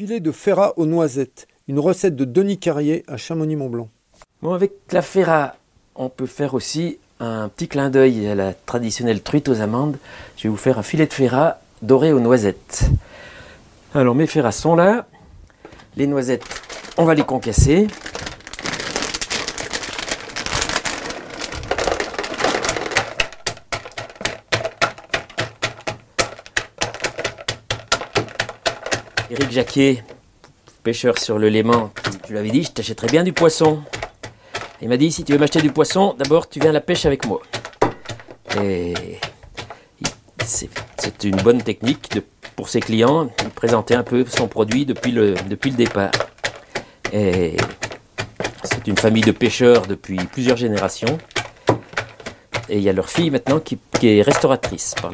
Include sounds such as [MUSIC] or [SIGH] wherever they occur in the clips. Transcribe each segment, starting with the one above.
Filet de ferrat aux noisettes, une recette de Denis Carrier à Chamonix-Mont-Blanc. Bon, avec la ferra, on peut faire aussi un petit clin d'œil à la traditionnelle truite aux amandes. Je vais vous faire un filet de ferra doré aux noisettes. Alors mes ferras sont là. Les noisettes, on va les concasser. Éric Jacquier, pêcheur sur le Léman, je lui avais dit, je t'achèterais bien du poisson. Il m'a dit, si tu veux m'acheter du poisson, d'abord tu viens la pêche avec moi. Et c'est une bonne technique de, pour ses clients. Il présentait un peu son produit depuis le, départ. C'est une famille de pêcheurs depuis plusieurs générations. Et il y a leur fille maintenant qui, est restauratrice à,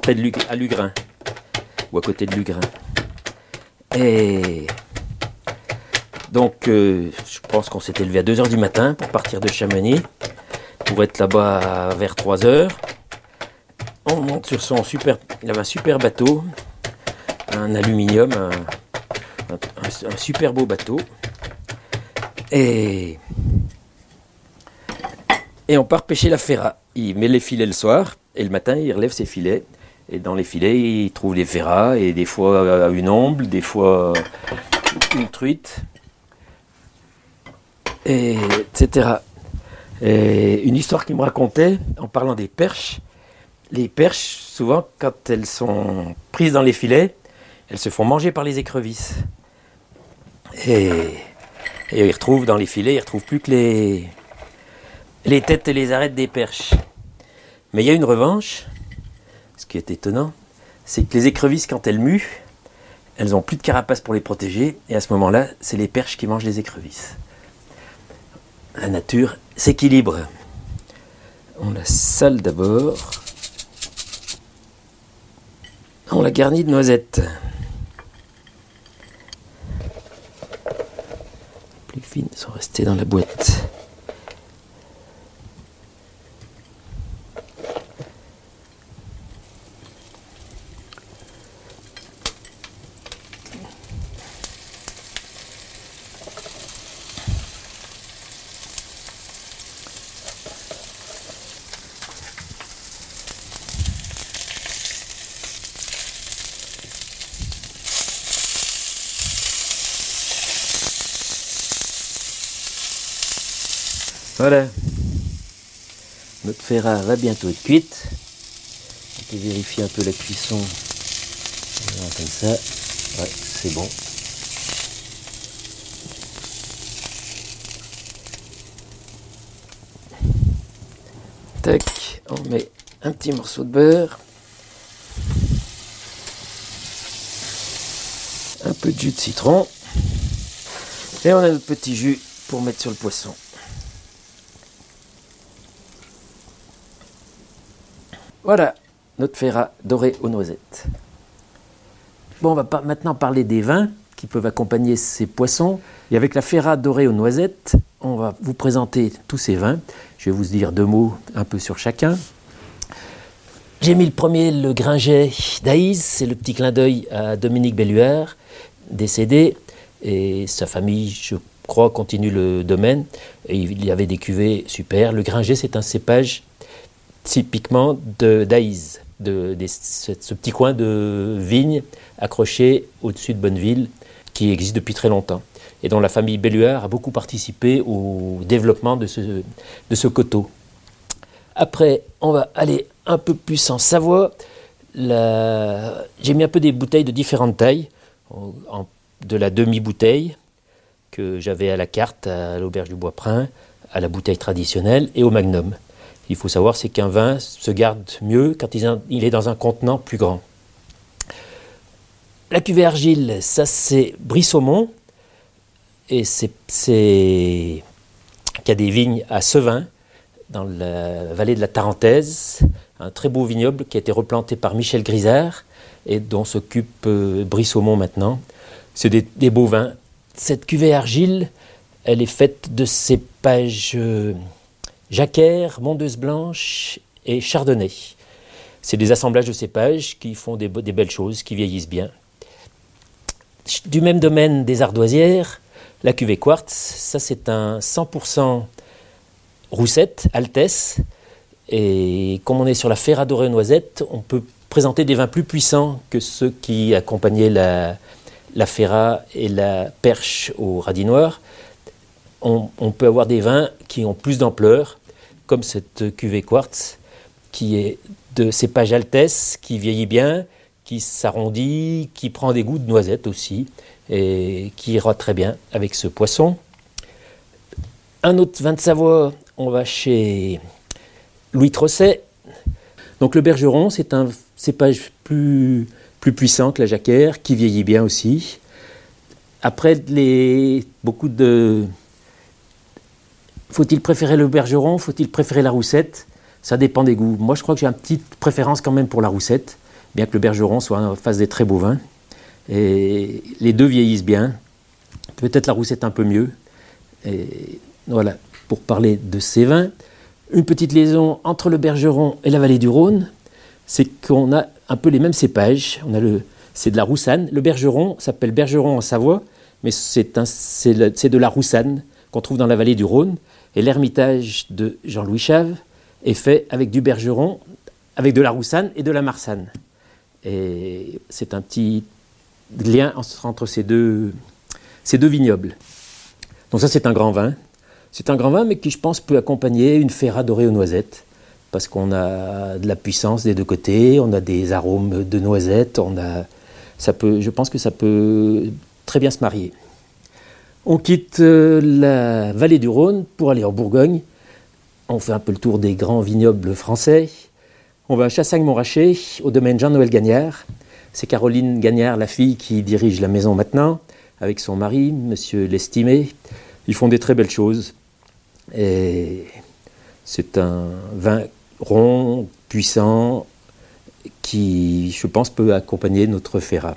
près de Lugrin, ou à côté de Lugrin. Et donc, euh, je pense qu'on s'est élevé à 2h du matin pour partir de Chamonix, pour être là-bas vers 3h. On monte sur son super. Il avait un super bateau, un aluminium, un, super beau bateau. Et. Et on part pêcher la ferra. Il met les filets le soir, et le matin, il relève ses filets. Et dans les filets, il trouve les ferras, et des fois une omble, des fois une truite et etc. Et une histoire qui me racontait, en parlant des perches, les perches, souvent, quand elles sont prises dans les filets, elles se font manger par les écrevisses. Et, et ils retrouvent dans les filets, ils ne retrouvent plus que les, les têtes et les arêtes des perches. Mais il y a une revanche, qui est étonnant, c'est que les écrevisses, quand elles muent, elles n'ont plus de carapace pour les protéger, et à ce moment-là, c'est les perches qui mangent les écrevisses la nature s'équilibre. On la sale d'abord. On la garnit de noisettes. Les plus fines sont restées dans la boîte. Voilà. Notre ferra va bientôt être cuite. On peut vérifier un peu la cuisson. comme ça. Ouais, c'est bon. Tac, on met un petit morceau de beurre. Un peu de jus de citron. Et on a notre petit jus pour mettre sur le poisson. Voilà, notre ferra doré aux noisettes. Bon, on va maintenant parler des vins qui peuvent accompagner ces poissons. Et avec la ferra dorée aux noisettes, on va vous présenter tous ces vins. Je vais vous dire deux mots un peu sur chacun. J'ai mis le premier, le Gringet d'Aïs, c'est le petit clin d'œil à Dominique Belluard, décédé, et sa famille, je crois, continue le domaine. Et il y avait des cuvées super. Le Gringet, c'est un cépage typiquement d'Aïs, de, ce, petit coin de vigne accroché au-dessus de Bonneville qui existe depuis très longtemps et dont la famille Belluard a beaucoup participé au développement de ce, de ce coteau. Après, on va aller un peu plus en Savoie. J'ai mis un peu des bouteilles de différentes tailles, de la demi-bouteille que j'avais à la carte à l'auberge du Bois-Prin, à la bouteille traditionnelle et au magnum il faut savoir, c'est qu'un vin se garde mieux quand il est dans un contenant plus grand. La cuvée argile, ça c'est Brissaumont, et c'est qui a des vignes à Sevin, dans la vallée de la Tarentaise, un très beau vignoble qui a été replanté par Michel Grisard et dont s'occupe euh, Brissaumont maintenant. C'est des, beaux vins. Cette cuvée argile, elle est faite de cépages euh, Jacquère, Mondeuse Blanche et Chardonnay. C'est des assemblages de cépages qui font des, belles choses, qui vieillissent bien. du même domaine des ardoisières, la cuvée quartz, ça c'est un 100% roussette, altesse. Et comme on est sur la ferradorée noisette, on peut présenter des vins plus puissants que ceux qui accompagnaient la, la ferra et la perche au radis noir. On, peut avoir des vins qui ont plus d'ampleur, comme cette cuvée quartz, qui est de cépage altesse, qui vieillit bien, qui s'arrondit, qui prend des goûts de noisette aussi, et qui ira très bien avec ce poisson. Un autre vin de Savoie, on va chez Louis Trosset. Donc le bergeron, c'est un cépage plus, plus puissant que la jacquère, qui vieillit bien aussi. Après, beaucoup de... Faut-il préférer le bergeron? Faut-il préférer la roussette? Ça dépend des goûts. Moi, je crois que j'ai une petite préférence quand même pour la roussette, bien que le bergeron soit en face des très beaux vins. Et les deux vieillissent bien. Peut-être la roussette un peu mieux. Voilà, pour parler de ces vins. Une petite liaison entre le Bergeron et la vallée du Rhône, c'est qu'on a un peu les mêmes cépages. On a le, c'est de la roussanne. Le Bergeron s'appelle Bergeron en Savoie, mais c'est, un, c'est, de la roussanne qu'on trouve dans la vallée du Rhône. Et l'ermitage de Jean-Louis Chave est fait avec du Bergeron, avec de la roussanne et de la marsanne. Et c'est un petit lien entre ces deux, ces deux vignobles. Donc ça, c'est un grand vin. C'est un grand vin, mais qui, je pense, peut accompagner une ferra dorée aux noisettes, parce qu'on a de la puissance des deux côtés, on a des arômes de noisettes, on a, ça peut, je pense que ça peut très bien se marier. On quitte euh, la vallée du Rhône pour aller en Bourgogne. On fait un peu le tour des grands vignobles français. On va à Chassagne-Montrachet, au domaine Jean-Noël Gagnard. C'est Caroline Gagnard, la fille, qui dirige la maison maintenant, avec son mari, Monsieur Lestimé. Ils font des très belles choses. C'est un vin rond, puissant, qui, je pense, peut accompagner notre Ferrat.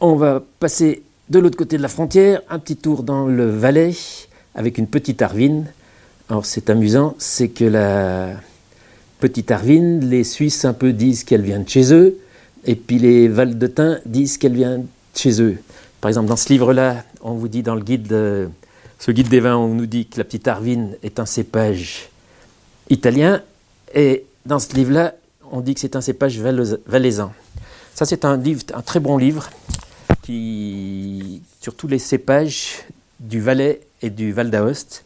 On va passer de l'autre côté de la frontière, un petit tour dans le Valais, avec une petite Arvine. Alors c'est amusant, c'est que la petite Arvine, les Suisses un peu disent qu'elle vient de chez eux, et puis les Valdetins disent qu'elle vient de chez eux. Par exemple, dans ce livre-là, on vous dit dans le guide de ce guide des vins, on nous dit que la petite Arvine est un cépage italien, et dans ce livre-là, on dit que c'est un cépage valaisan. Ça, c'est un livre, un très bon livre sur tous les cépages du Valais et du Val d'Aoste,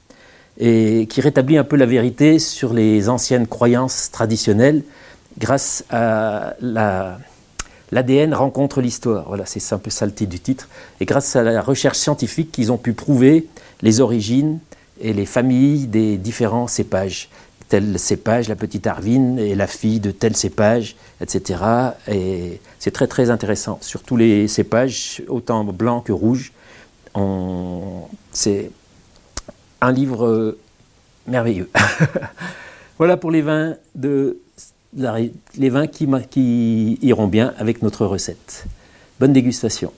et qui rétablit un peu la vérité sur les anciennes croyances traditionnelles grâce à la, l'ADN rencontre l'histoire. Voilà, c'est un peu ça le titre du titre. Et grâce à la recherche scientifique, qu'ils ont pu prouver les origines et les familles des différents cépages. Tel cépage, la petite Arvine, et la fille de tel cépage, etc. Et c'est très très intéressant. Sur tous les cépages, autant blanc que rouge, c'est un livre merveilleux. [LAUGHS] voilà pour les vins, de, les vins qui iront bien avec notre recette. Bonne dégustation.